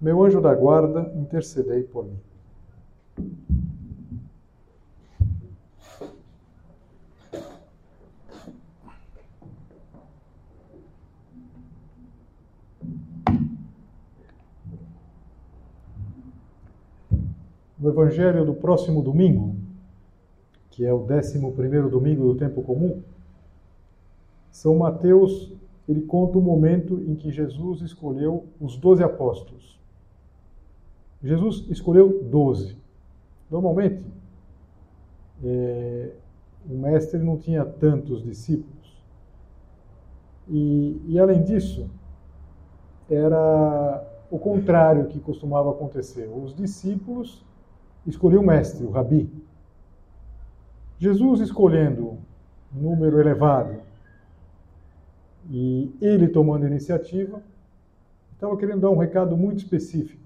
meu anjo da guarda, intercedei por mim. No Evangelho do próximo domingo, que é o décimo primeiro domingo do tempo comum, São Mateus ele conta o momento em que Jesus escolheu os doze apóstolos. Jesus escolheu doze. Normalmente, é, o mestre não tinha tantos discípulos. E, e, além disso, era o contrário que costumava acontecer. Os discípulos escolhiam o mestre, o rabi. Jesus escolhendo um número elevado e ele tomando iniciativa, estava querendo dar um recado muito específico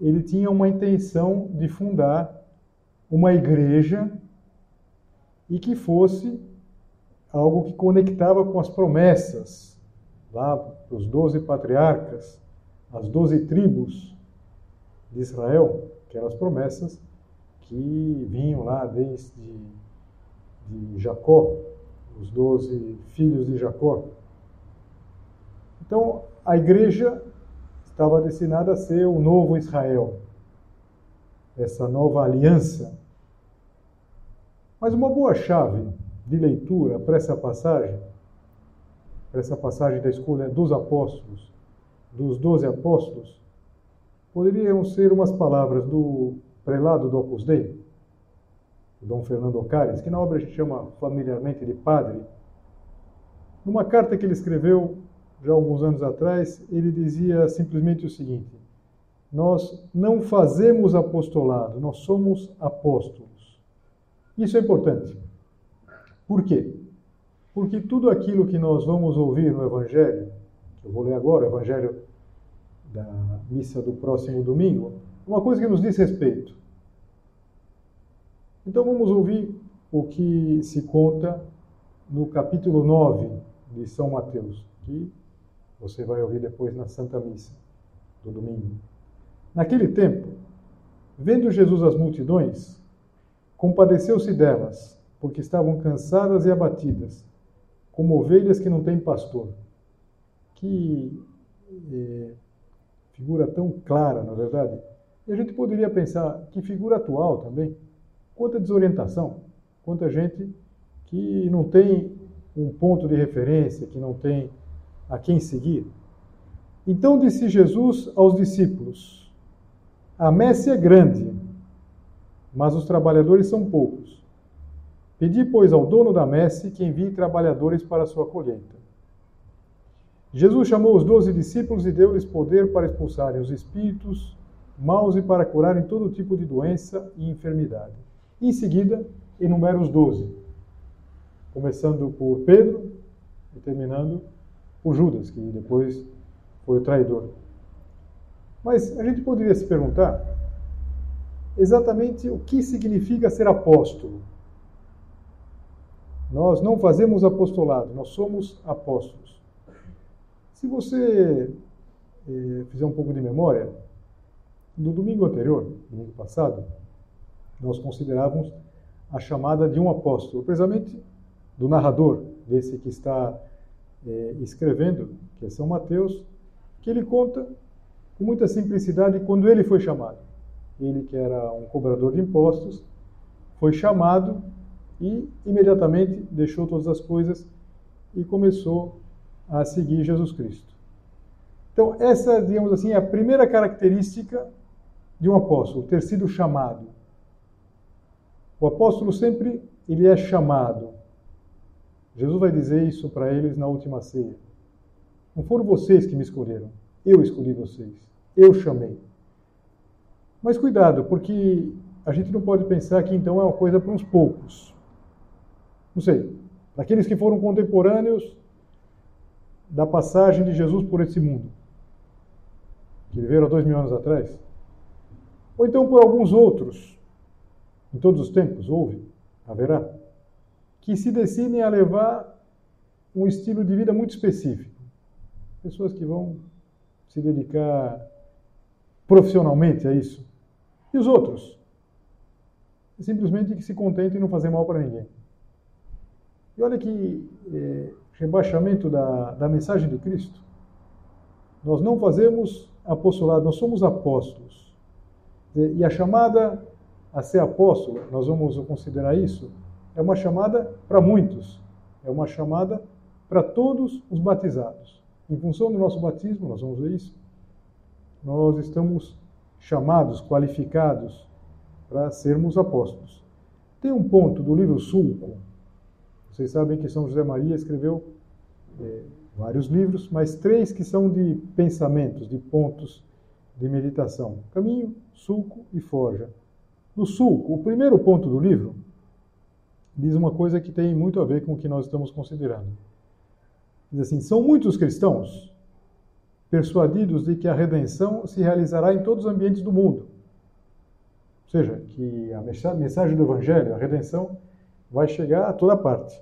ele tinha uma intenção de fundar uma igreja e que fosse algo que conectava com as promessas lá para os doze patriarcas, as doze tribos de Israel, aquelas promessas que vinham lá desde de Jacó, os doze filhos de Jacó. Então, a igreja estava destinada a ser o novo Israel, essa nova aliança. Mas uma boa chave de leitura para essa passagem, para essa passagem da escolha dos apóstolos, dos doze apóstolos, poderiam ser umas palavras do prelado do Opus Dei, Dom Fernando Ocares, que na obra a gente chama familiarmente de padre, numa carta que ele escreveu já alguns anos atrás, ele dizia simplesmente o seguinte: Nós não fazemos apostolado, nós somos apóstolos. Isso é importante. Por quê? Porque tudo aquilo que nós vamos ouvir no Evangelho, que eu vou ler agora, o Evangelho da missa do próximo domingo, é uma coisa que nos diz respeito. Então vamos ouvir o que se conta no capítulo 9 de São Mateus, que você vai ouvir depois na Santa Missa do domingo. Naquele tempo, vendo Jesus as multidões, compadeceu-se delas, porque estavam cansadas e abatidas, como ovelhas que não têm pastor. Que é, figura tão clara, na verdade. E a gente poderia pensar que figura atual também. Quanta desorientação, quanta gente que não tem um ponto de referência, que não tem a quem seguir. Então disse Jesus aos discípulos: A messe é grande, mas os trabalhadores são poucos. Pedi, pois, ao dono da messe que envie trabalhadores para a sua colheita. Jesus chamou os doze discípulos e deu-lhes poder para expulsarem os espíritos maus e para curarem todo tipo de doença e enfermidade. Em seguida, enumera os doze, começando por Pedro e terminando o Judas, que depois foi o traidor. Mas a gente poderia se perguntar exatamente o que significa ser apóstolo. Nós não fazemos apostolado, nós somos apóstolos. Se você eh, fizer um pouco de memória, no domingo anterior, domingo passado, nós considerávamos a chamada de um apóstolo, precisamente do narrador, desse que está é, escrevendo, que é São Mateus, que ele conta com muita simplicidade quando ele foi chamado. Ele, que era um cobrador de impostos, foi chamado e imediatamente deixou todas as coisas e começou a seguir Jesus Cristo. Então, essa, digamos assim, é a primeira característica de um apóstolo, ter sido chamado. O apóstolo sempre ele é chamado. Jesus vai dizer isso para eles na última ceia. Não foram vocês que me escolheram, eu escolhi vocês, eu chamei. Mas cuidado, porque a gente não pode pensar que então é uma coisa para uns poucos. Não sei, para aqueles que foram contemporâneos da passagem de Jesus por esse mundo, que viveram há dois mil anos atrás. Ou então por alguns outros, em todos os tempos, houve, haverá, que se decidem a levar um estilo de vida muito específico. Pessoas que vão se dedicar profissionalmente a isso. E os outros? Simplesmente que se contentem em não fazer mal para ninguém. E olha que é, rebaixamento da, da mensagem de Cristo. Nós não fazemos apostolado, nós somos apóstolos. E a chamada a ser apóstolo, nós vamos considerar isso, é uma chamada para muitos, é uma chamada para todos os batizados. Em função do nosso batismo, nós vamos ver isso, nós estamos chamados, qualificados para sermos apóstolos. Tem um ponto do livro Sulco, vocês sabem que São José Maria escreveu é, vários livros, mas três que são de pensamentos, de pontos de meditação: Caminho, Sulco e Forja. No Sulco, o primeiro ponto do livro diz uma coisa que tem muito a ver com o que nós estamos considerando. Diz assim: são muitos cristãos persuadidos de que a redenção se realizará em todos os ambientes do mundo. Ou seja, que a mensagem do Evangelho, a redenção, vai chegar a toda parte.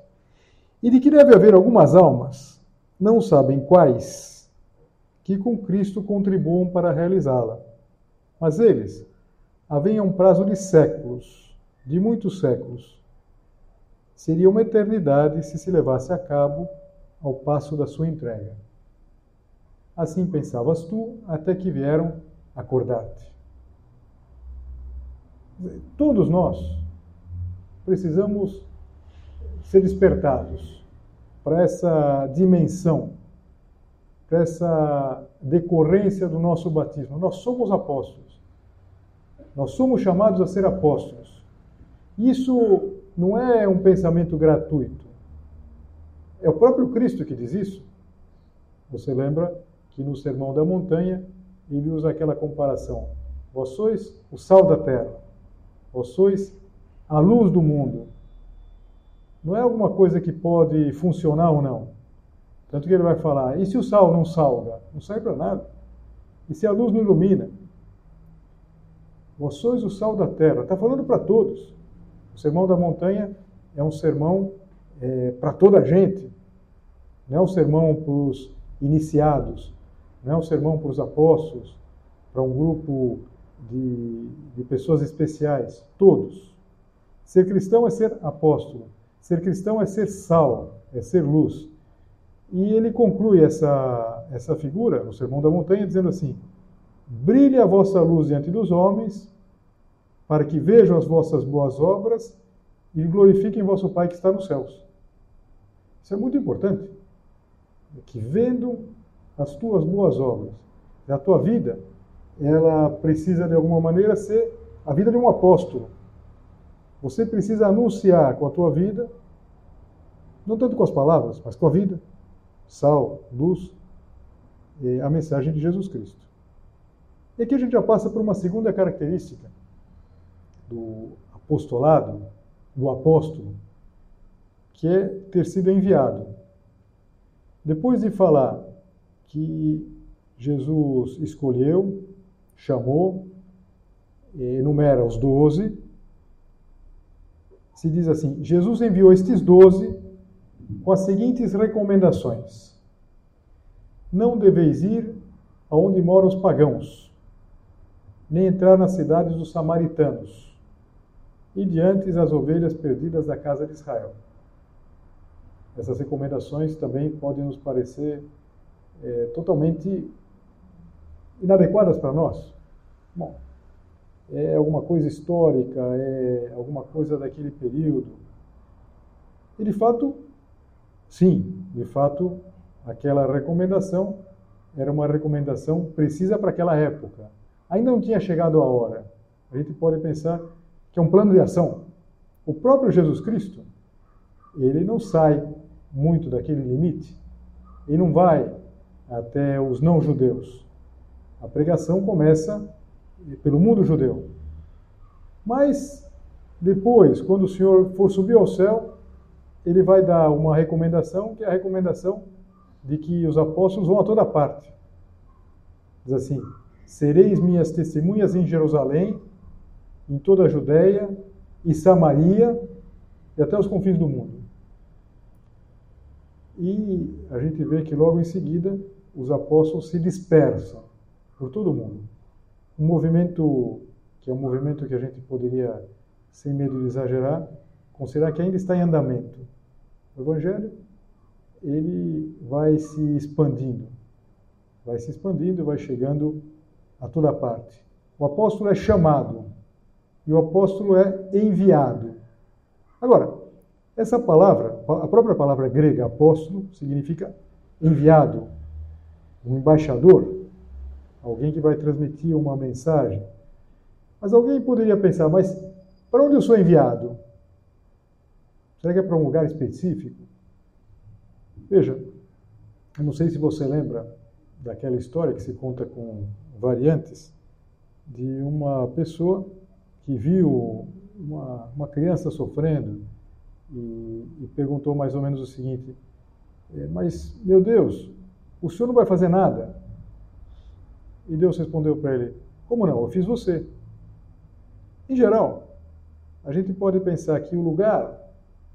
E de que deve haver algumas almas, não sabem quais, que com Cristo contribuam para realizá-la. Mas eles, havia um prazo de séculos, de muitos séculos. Seria uma eternidade se se levasse a cabo ao passo da sua entrega. Assim pensavas tu, até que vieram acordar-te. Todos nós precisamos ser despertados para essa dimensão, para essa decorrência do nosso batismo. Nós somos apóstolos. Nós somos chamados a ser apóstolos. Isso não é um pensamento gratuito. É o próprio Cristo que diz isso. Você lembra que no Sermão da Montanha ele usa aquela comparação: Vós sois o sal da terra, vós sois a luz do mundo. Não é alguma coisa que pode funcionar ou não. Tanto que ele vai falar: e se o sal não salga? Não serve para nada. E se a luz não ilumina? Vós sois o sal da terra. Está falando para todos. O sermão da montanha é um sermão é, para toda a gente. Não é um sermão para os iniciados. Não é um sermão para os apóstolos, para um grupo de, de pessoas especiais. Todos. Ser cristão é ser apóstolo. Ser cristão é ser sal, é ser luz. E ele conclui essa, essa figura, no Sermão da Montanha, dizendo assim: Brilhe a vossa luz diante dos homens, para que vejam as vossas boas obras e glorifiquem vosso Pai que está nos céus. Isso é muito importante. Que vendo as tuas boas obras, a tua vida, ela precisa de alguma maneira ser a vida de um apóstolo. Você precisa anunciar com a tua vida, não tanto com as palavras, mas com a vida, sal, luz, a mensagem de Jesus Cristo. E aqui a gente já passa por uma segunda característica do apostolado, do apóstolo, que é ter sido enviado. Depois de falar que Jesus escolheu, chamou, enumera os doze, se diz assim: Jesus enviou estes doze com as seguintes recomendações: Não deveis ir aonde moram os pagãos nem entrar nas cidades dos samaritanos, e diante as ovelhas perdidas da casa de Israel. Essas recomendações também podem nos parecer é, totalmente inadequadas para nós. Bom, é alguma coisa histórica, é alguma coisa daquele período. E de fato, sim, de fato, aquela recomendação era uma recomendação precisa para aquela época ainda não tinha chegado a hora. A gente pode pensar que é um plano de ação. O próprio Jesus Cristo, ele não sai muito daquele limite. Ele não vai até os não-judeus. A pregação começa pelo mundo judeu. Mas depois, quando o Senhor for subir ao céu, ele vai dar uma recomendação, que é a recomendação de que os apóstolos vão a toda parte. Diz assim: Sereis minhas testemunhas em Jerusalém, em toda a Judéia e Samaria e até os confins do mundo. E a gente vê que logo em seguida os apóstolos se dispersam por todo o mundo. Um movimento que é um movimento que a gente poderia, sem medo de exagerar, considerar que ainda está em andamento. O Evangelho ele vai se expandindo, vai se expandindo e vai chegando a toda parte. O apóstolo é chamado e o apóstolo é enviado. Agora, essa palavra, a própria palavra grega apóstolo, significa enviado, um embaixador, alguém que vai transmitir uma mensagem. Mas alguém poderia pensar, mas para onde eu sou enviado? Será que é para um lugar específico? Veja, eu não sei se você lembra daquela história que se conta com variantes de uma pessoa que viu uma, uma criança sofrendo e, e, perguntou mais ou menos o seguinte: é, Mas, meu Deus, o senhor não vai fazer nada? E Deus respondeu para ele: Como não? Eu fiz você. Em geral, a gente pode pensar que o lugar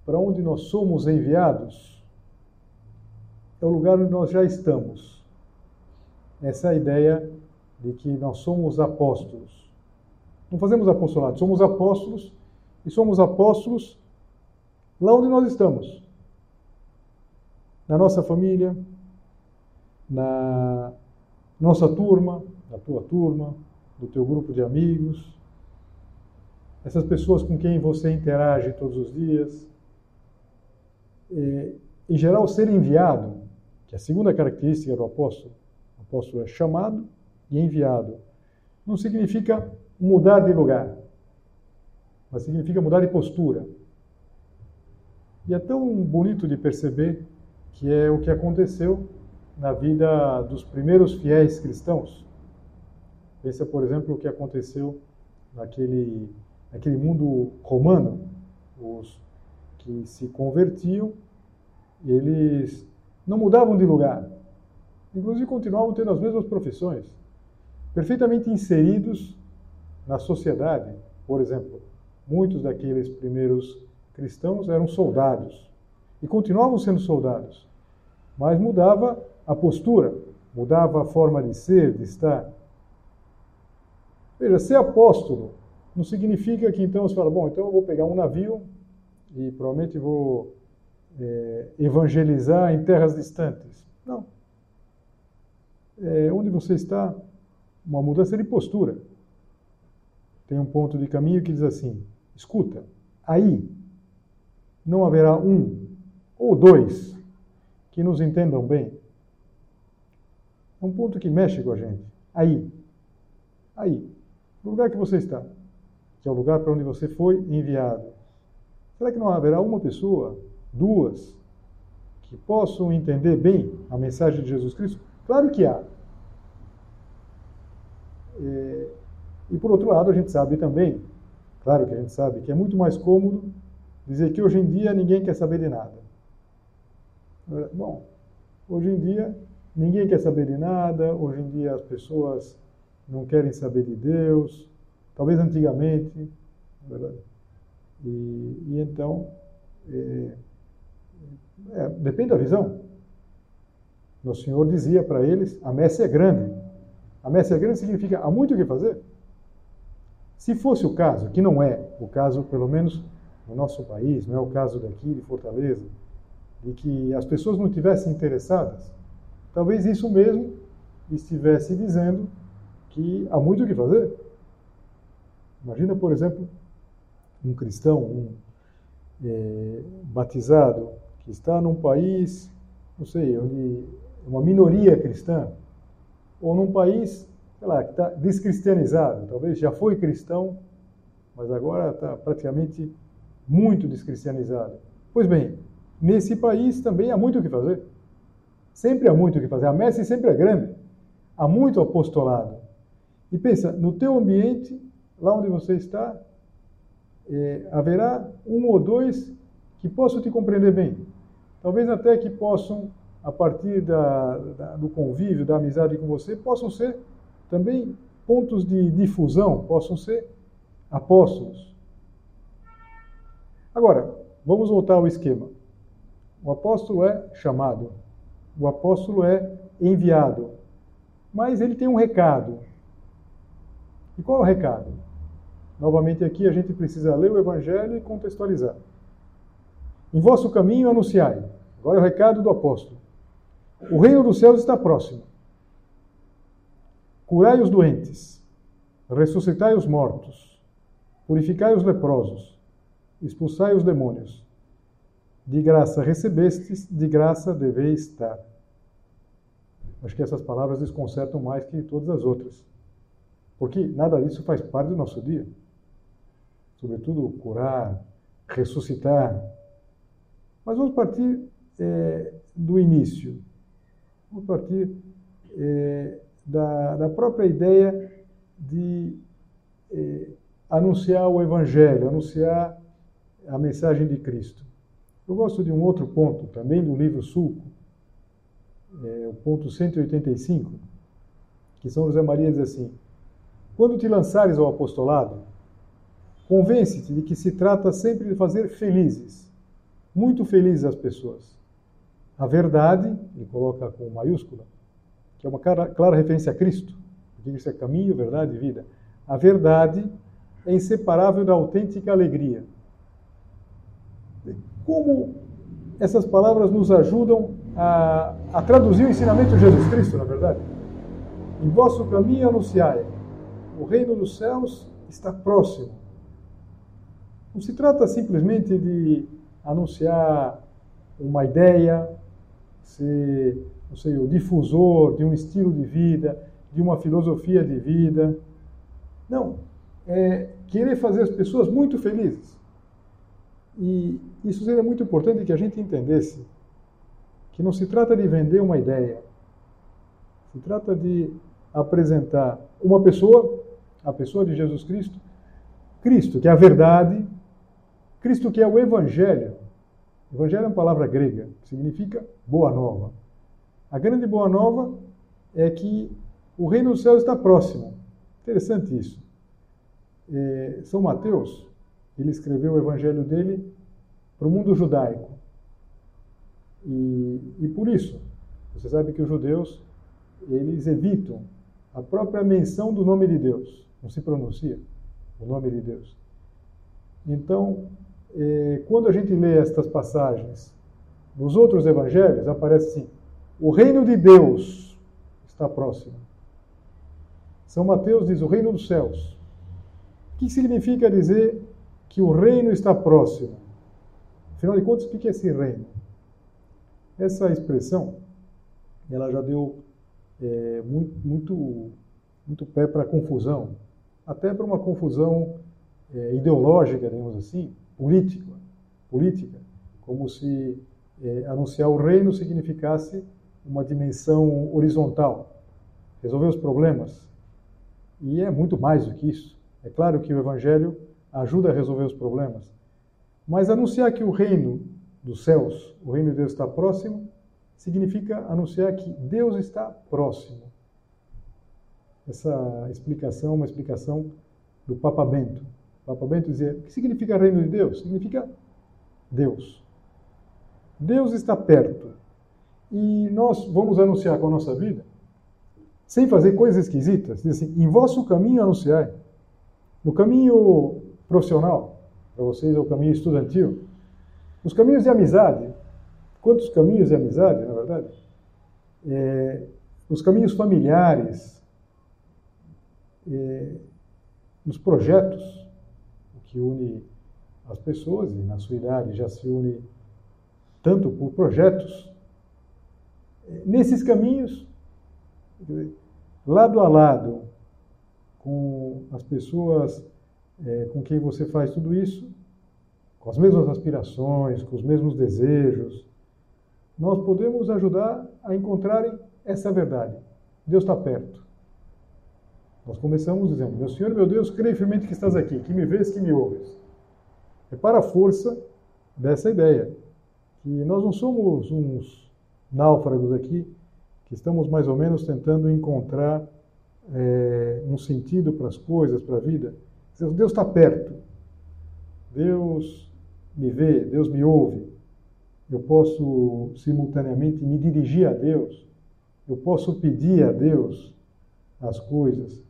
para onde nós somos enviados é o lugar onde nós já estamos. Essa é a ideia de que nós somos apóstolos. Não fazemos apostolado, somos apóstolos e somos apóstolos lá onde nós estamos. Na nossa família, na nossa turma, na tua turma, no teu grupo de amigos, essas pessoas com quem você interage todos os dias. É, em geral, ser enviado que é a segunda característica do apóstolo. O apóstolo é chamado e enviado. Não significa mudar de lugar, mas significa mudar de postura. E é tão bonito de perceber que é o que aconteceu na vida dos primeiros fiéis cristãos. Pensa, por exemplo, o que aconteceu naquele, naquele mundo romano. Os que se convertiam, eles não mudavam de lugar. Inclusive continuavam tendo as mesmas profissões, perfeitamente inseridos na sociedade. Por exemplo, muitos daqueles primeiros cristãos eram soldados e continuavam sendo soldados, mas mudava a postura, mudava a forma de ser, de estar. Veja, ser apóstolo não significa que então você fala, bom, então eu vou pegar um navio e provavelmente vou é, evangelizar em terras distantes. Não. É, onde você está, uma mudança de postura. Tem um ponto de caminho que diz assim: escuta, aí não haverá um ou dois que nos entendam bem. É um ponto que mexe com a gente. Aí. Aí. No lugar que você está, que é o lugar para onde você foi enviado. Será que não haverá uma pessoa duas, que possam entender bem a mensagem de Jesus Cristo? Claro que há. É, e por outro lado, a gente sabe também, claro que a gente sabe, que é muito mais cômodo dizer que hoje em dia ninguém quer saber de nada. É, bom, hoje em dia ninguém quer saber de nada, hoje em dia as pessoas não querem saber de Deus, talvez antigamente, verdade? E, e então, é, é, depende da visão. O Senhor dizia para eles: a messe é grande. A messe é grande significa há muito o que fazer. Se fosse o caso, que não é o caso, pelo menos no nosso país, não é o caso daqui de Fortaleza, de que as pessoas não tivessem interessadas, talvez isso mesmo estivesse dizendo que há muito o que fazer. Imagina, por exemplo, um cristão, um é, batizado, que está num país, não sei, onde uma minoria cristã, ou num país, sei lá, que está descristianizado, talvez já foi cristão, mas agora está praticamente muito descristianizado. Pois bem, nesse país também há muito o que fazer. Sempre há muito o que fazer. A messe sempre é grande. Há muito apostolado. E pensa, no teu ambiente, lá onde você está, é, haverá um ou dois que possam te compreender bem. Talvez até que possam, a partir da, da, do convívio, da amizade com você, possam ser também pontos de difusão, possam ser apóstolos. Agora, vamos voltar ao esquema. O apóstolo é chamado, o apóstolo é enviado, mas ele tem um recado. E qual é o recado? Novamente aqui a gente precisa ler o Evangelho e contextualizar. Em vosso caminho anunciai. Agora é o recado do apóstolo. O reino dos céus está próximo. Curai os doentes, ressuscitai os mortos, purificai os leprosos, expulsai os demônios. De graça recebestes, de graça deveis dar. Acho que essas palavras desconcertam mais que todas as outras. Porque nada disso faz parte do nosso dia. Sobretudo curar, ressuscitar. Mas vamos partir é, do início. Vamos partir é, da, da, própria ideia de é, anunciar o Evangelho, anunciar a mensagem de Cristo. Eu gosto de um outro ponto, também do livro Sulco, é, o ponto 185, que São José Maria diz assim: Quando te lançares ao apostolado, convence-te de que se trata sempre de fazer felizes, muito felizes as pessoas. A verdade, ele coloca com maiúscula, que é uma clara, clara referência a Cristo, porque isso é caminho, verdade e vida. A verdade é inseparável da autêntica alegria. Como essas palavras nos ajudam a, a traduzir o ensinamento de Jesus Cristo, na verdade? Em vosso caminho anunciai, o reino dos céus está próximo. Não se trata simplesmente de anunciar uma ideia, ser, não sei, o difusor de um estilo de vida, de uma filosofia de vida. Não, é querer fazer as pessoas muito felizes. E isso seria muito importante que a gente entendesse que não se trata de vender uma ideia, se trata de apresentar uma pessoa, a pessoa de Jesus Cristo, Cristo, que é a verdade, Cristo, que é o Evangelho. Evangelho é uma palavra grega, que significa boa nova. A grande boa nova é que o reino dos céus está próximo. Interessante isso. É, São Mateus, ele escreveu o evangelho dele para o mundo judaico. E, e por isso, você sabe que os judeus, eles evitam a própria menção do nome de Deus. Não se pronuncia o nome de Deus. Então, eh, quando a gente lê estas passagens nos outros evangelhos, aparece assim: o reino de Deus está próximo. São Mateus diz o reino dos céus. O que significa dizer que o reino está próximo? Afinal de contas, o que é esse reino? Essa expressão, ela já deu é, muito, muito, muito pé para confusão, até para uma confusão é, ideológica, digamos assim, política, política, como se é, anunciar o reino significasse uma dimensão horizontal, resolver os problemas. E é muito mais do que isso. É claro que o Evangelho ajuda a resolver os problemas, mas anunciar que o reino dos céus, o reino de Deus está próximo, significa anunciar que Deus está próximo. Essa explicação é uma explicação do Papa Bento. O Papa Bento dizia: o que significa reino de Deus? Significa Deus. Deus está perto. E nós vamos anunciar com a nossa vida, sem fazer coisas esquisitas. Diz assim: em vosso caminho anunciai. No caminho profissional, para vocês é o caminho estudantil. Os caminhos de amizade. Quantos caminhos de amizade, na verdade? É, os caminhos familiares, é, nos projetos, o que une as pessoas, e na sua idade já se une tanto por projetos. Nesses caminhos, lado a lado, com as pessoas é, com quem você faz tudo isso, com as mesmas aspirações, com os mesmos desejos, nós podemos ajudar a encontrarem essa verdade. Deus está perto. Nós começamos dizendo: Meu Senhor, meu Deus, creio firmemente que estás aqui, que me vês, que me ouves. É para a força dessa ideia, que nós não somos uns náufragos aqui, que estamos mais ou menos tentando encontrar é, um sentido para as coisas, para a vida. Deus está perto. Deus me vê, Deus me ouve. Eu posso simultaneamente me dirigir a Deus. Eu posso pedir a Deus as coisas.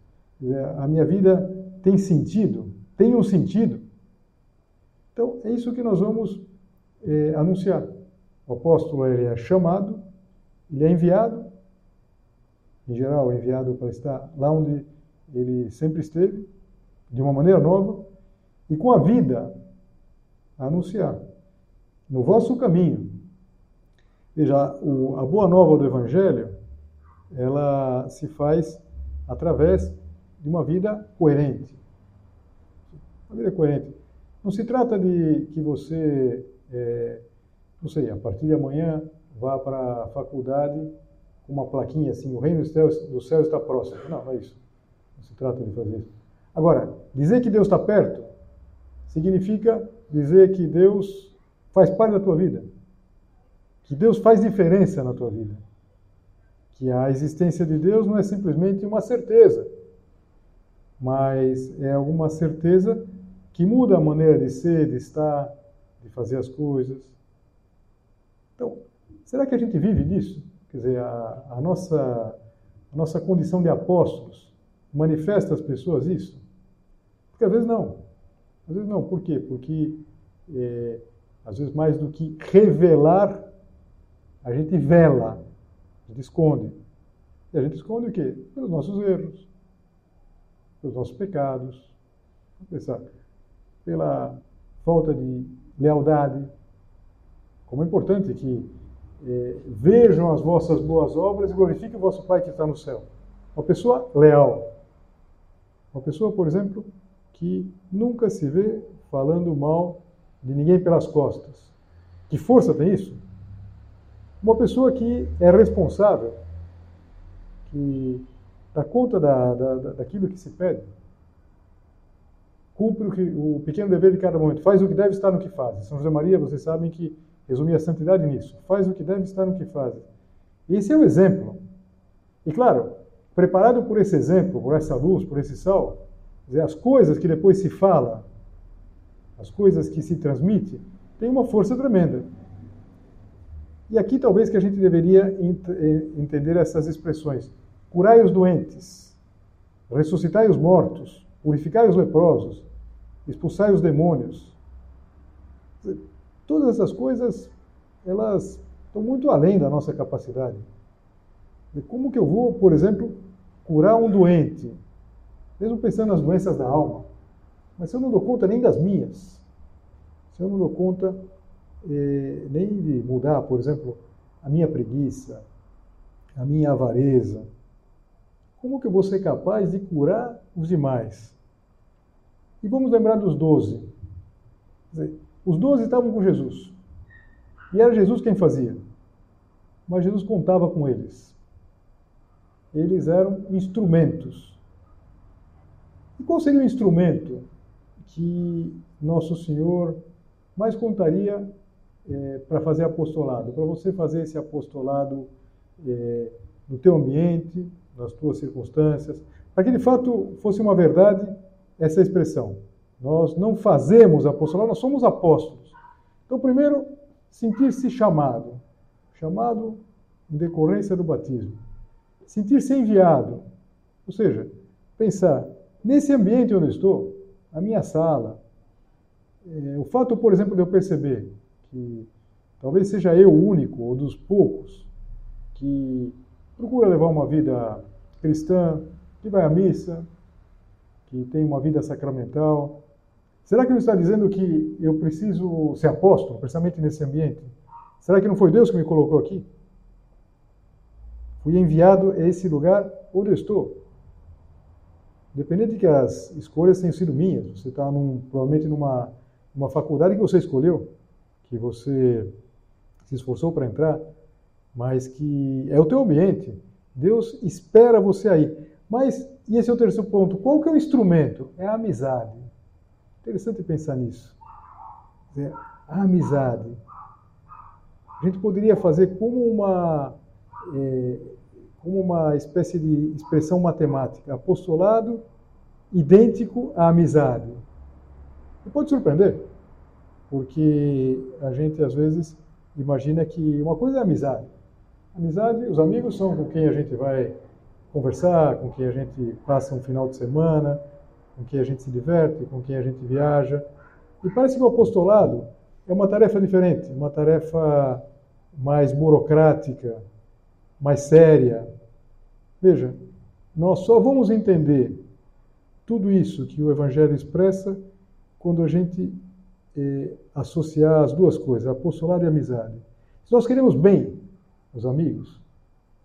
A minha vida tem sentido, tem um sentido. Então, é isso que nós vamos é, anunciar. O apóstolo ele é chamado, ele é enviado, em geral, é enviado para estar lá onde ele sempre esteve, de uma maneira nova, e com a vida a anunciar. No vosso caminho. Veja, a boa nova do Evangelho, ela se faz através de uma vida coerente. Uma vida coerente. Não se trata de que você, é, não sei, a partir de amanhã vá para a faculdade com uma plaquinha assim, o reino do céu, do céu está próximo. Não, não é isso. Não se trata de fazer isso. Agora, dizer que Deus está perto significa dizer que Deus faz parte da tua vida. Que Deus faz diferença na tua vida. Que a existência de Deus não é simplesmente uma certeza, mas é alguma certeza que muda a maneira de ser, de estar, de fazer as coisas. Então, será que a gente vive disso? Quer dizer, a, a nossa, a nossa condição de apóstolos manifesta às pessoas isso? Porque às vezes não. Às vezes não. Por quê? Porque, é, às vezes, mais do que revelar, a gente vela, a gente esconde. E a gente esconde o quê? Pelos nossos erros, pelos nossos pecados. Pensar pela falta de lealdade. Como é importante que é, vejam as vossas boas obras e glorifiquem o vosso Pai que está no céu. Uma pessoa leal. Uma pessoa, por exemplo, que nunca se vê falando mal de ninguém pelas costas. Que força tem isso? Uma pessoa que é responsável, que dá conta da, da, daquilo que se pede cumpre o, que, o pequeno dever de cada momento, faz o que deve estar no que faz. São José Maria, vocês sabem que resumia a santidade nisso. Faz o que deve estar no que faz. Esse é o exemplo. E claro, preparado por esse exemplo, por essa luz, por esse sol, as coisas que depois se fala, as coisas que se transmite, tem uma força tremenda. E aqui talvez que a gente deveria eh, entender essas expressões. Curai os doentes, ressuscitai os mortos, purificai os leprosos, expulsai os demônios. Todas essas coisas, elas estão muito além da nossa capacidade. De como que eu vou, por exemplo, curar um doente, mesmo pensando nas doenças da alma, mas eu não dou conta nem das minhas, se eu não dou conta eh, nem de mudar, por exemplo, a minha preguiça, a minha avareza, como que eu vou ser capaz de curar os demais? E vamos lembrar dos doze. Os doze estavam com Jesus. E era Jesus quem fazia. Mas Jesus contava com eles. Eles eram instrumentos. E qual seria o instrumento que Nosso Senhor mais contaria é, para fazer apostolado? Para você fazer esse apostolado é, no teu ambiente, nas tuas circunstâncias, para que de fato fosse uma verdade essa expressão. Nós não fazemos apostolado, nós somos apóstolos. Então, primeiro, sentir-se chamado. Chamado em decorrência do batismo. Sentir-se enviado. Ou seja, pensar, nesse ambiente onde eu estou, a minha sala, é, o fato, por exemplo, de eu perceber que talvez seja eu o único ou dos poucos que procura levar uma vida cristã, que vai à missa, que tem uma vida sacramental. Será que não está dizendo que eu preciso ser apóstolo, precisamente nesse ambiente? Será que não foi Deus que me colocou aqui? Fui enviado a esse lugar onde eu estou. Independente de que as escolhas tenham sido minhas, você está num, provavelmente numa uma faculdade que você escolheu, que você se esforçou para entrar, mas que é o teu ambiente. Deus espera você aí. Mas e esse é o terceiro ponto. Qual que é o instrumento? É a amizade. Interessante pensar nisso. A amizade. A gente poderia fazer como uma, é, como uma espécie de expressão matemática. Apostolado idêntico à amizade. E pode surpreender, porque a gente às vezes imagina que uma coisa é amizade. Amizade, os amigos são com quem a gente vai conversar, com quem a gente passa um final de semana, com quem a gente se diverte, com quem a gente viaja. E parece que o apostolado é uma tarefa diferente, uma tarefa mais burocrática, mais séria. Veja, nós só vamos entender tudo isso que o Evangelho expressa quando a gente eh, associar as duas coisas, apostolado e amizade. Se nós queremos bem os amigos,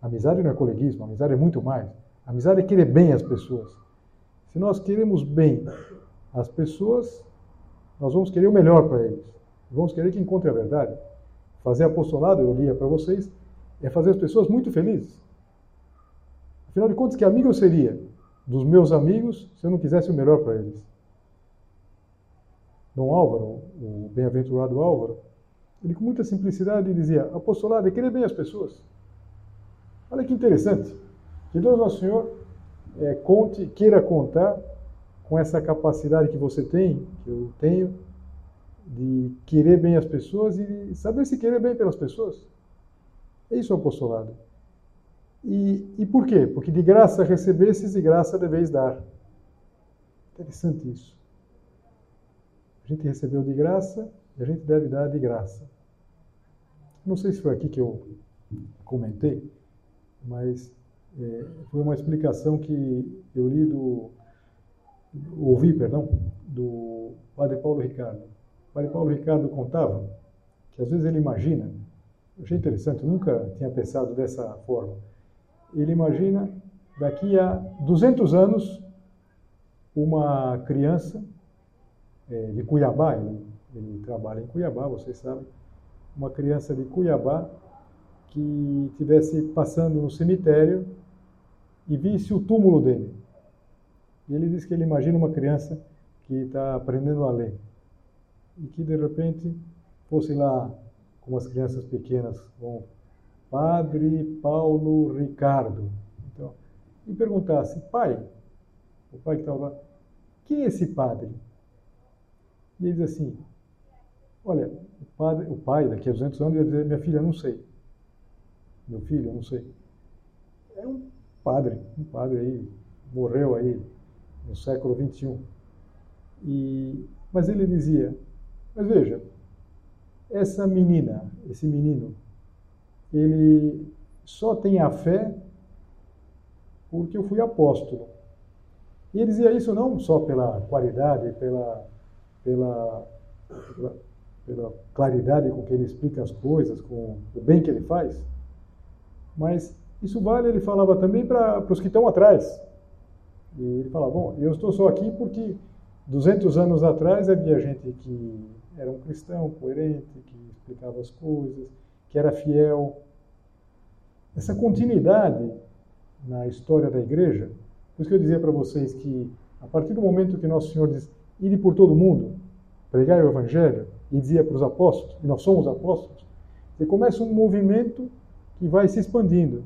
amizade não é coleguismo, amizade é muito mais. Amizade é querer bem as pessoas. Se nós queremos bem as pessoas, nós vamos querer o melhor para eles. Vamos querer que encontrem a verdade. Fazer apostolado, eu lia para vocês, é fazer as pessoas muito felizes. Afinal de contas, que amigo eu seria dos meus amigos se eu não quisesse o melhor para eles? Dom Álvaro, o bem-aventurado Álvaro, ele com muita simplicidade dizia: apostolado é querer bem as pessoas. Olha que interessante. Que Deus Nosso Senhor é, conte, queira contar com essa capacidade que você tem, que eu tenho, de querer bem as pessoas e saber se querer bem pelas pessoas. É isso o apostolado. E, e por quê? Porque de graça recebesses e graça deveis dar. Interessante isso. A gente recebeu de graça e a gente deve dar de graça. Não sei se foi aqui que eu comentei, mas é, foi uma explicação que eu li do, ouvi, perdão, do Padre Paulo Ricardo. O Padre Paulo Ricardo contava que às vezes ele imagina, eu achei interessante, nunca tinha pensado dessa forma. Ele imagina daqui a 200 anos uma criança é, de Cuiabá, ele, ele trabalha em Cuiabá, vocês sabem, uma criança de Cuiabá que tivesse passando no cemitério e visse o túmulo dele. E ele diz que ele imagina uma criança que está aprendendo a ler e que de repente fosse lá, como as crianças pequenas vão, Padre Paulo Ricardo. Então, e perguntasse, pai, o pai que estava lá, quem é esse padre? E ele diz assim, olha, o, padre, o pai daqui a 200 anos ia dizer, minha filha, não sei meu filho, não sei. É um padre, um padre aí, morreu aí no século XXI. E, mas ele dizia, mas veja, essa menina, esse menino, ele só tem a fé porque eu fui apóstolo. E ele dizia isso não só pela qualidade, pela, pela, pela, pela claridade com que ele explica as coisas, com o bem que ele faz, mas isso vale, ele falava também para os que estão atrás. E ele falava, bom, eu estou só aqui porque 200 anos atrás havia gente que era um cristão coerente, que explicava as coisas, que era fiel. Essa continuidade na história da igreja, por isso que eu dizia para vocês que a partir do momento que Nosso Senhor diz, ide por todo mundo, pregai o Evangelho, e dizia para os apóstolos, e nós somos apóstolos, você começa um movimento que vai se expandindo.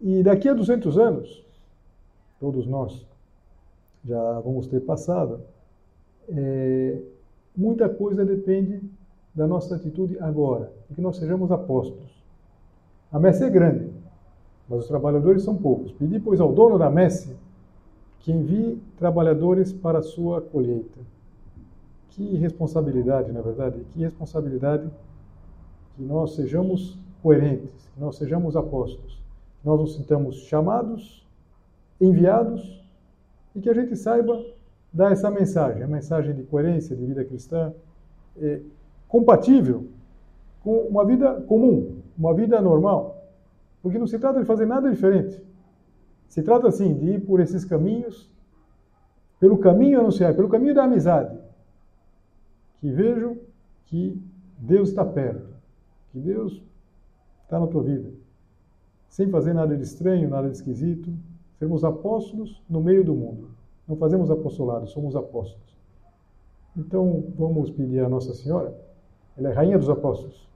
E daqui a 200 anos, todos nós já vamos ter passado, é, muita coisa depende da nossa atitude agora, e que nós sejamos apóstolos. A messe é grande, mas os trabalhadores são poucos. Pedi, pois, ao dono da messe que envie trabalhadores para a sua colheita. Que responsabilidade, na verdade, que responsabilidade que nós sejamos coerentes, que nós sejamos apóstolos, nós nos sintamos chamados, enviados e que a gente saiba dar essa mensagem, a mensagem de coerência, de vida cristã, é, compatível com uma vida comum, uma vida normal. Porque não se trata de fazer nada diferente. Se trata, assim, de ir por esses caminhos, pelo caminho anunciado, pelo caminho da amizade. Que vejo que Deus está perto, que Deus está na tua vida. Sem fazer nada de estranho, nada de esquisito, sermos apóstolos no meio do mundo. Não fazemos apostolado, somos apóstolos. Então, vamos pedir à Nossa Senhora, ela é rainha dos apóstolos,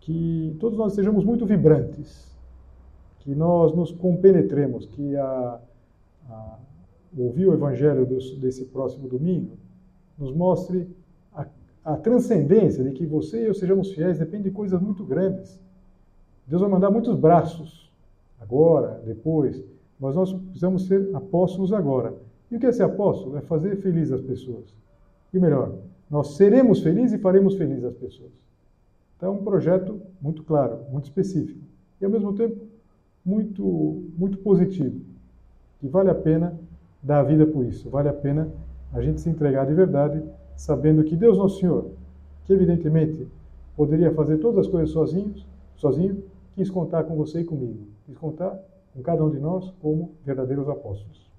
que todos nós sejamos muito vibrantes, que nós nos compenetremos, que a, a ouvir o Evangelho desse próximo domingo nos mostre a, a transcendência de que você e eu sejamos fiéis depende de coisas muito grandes. Deus vai mandar muitos braços, agora, depois, mas nós precisamos ser apóstolos agora. E o que é ser apóstolo? É fazer feliz as pessoas. E melhor, nós seremos felizes e faremos felizes as pessoas. Então é um projeto muito claro, muito específico e ao mesmo tempo muito muito positivo, que vale a pena dar a vida por isso. Vale a pena a gente se entregar de verdade, sabendo que Deus Nosso Senhor, que evidentemente poderia fazer todas as coisas sozinhos, sozinho, quis contar com você e comigo. Quis contar com cada um de nós como verdadeiros apóstolos.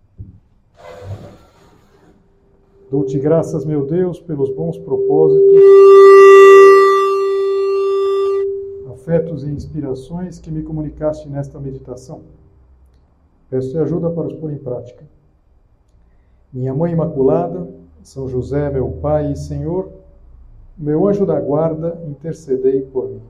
Dou-te graças, meu Deus, pelos bons propósitos, afetos e inspirações que me comunicaste nesta meditação. Peço-te ajuda para os pôr em prática. Minha Mãe Imaculada, São José, meu Pai e Senhor, meu anjo da guarda, intercedei por mim.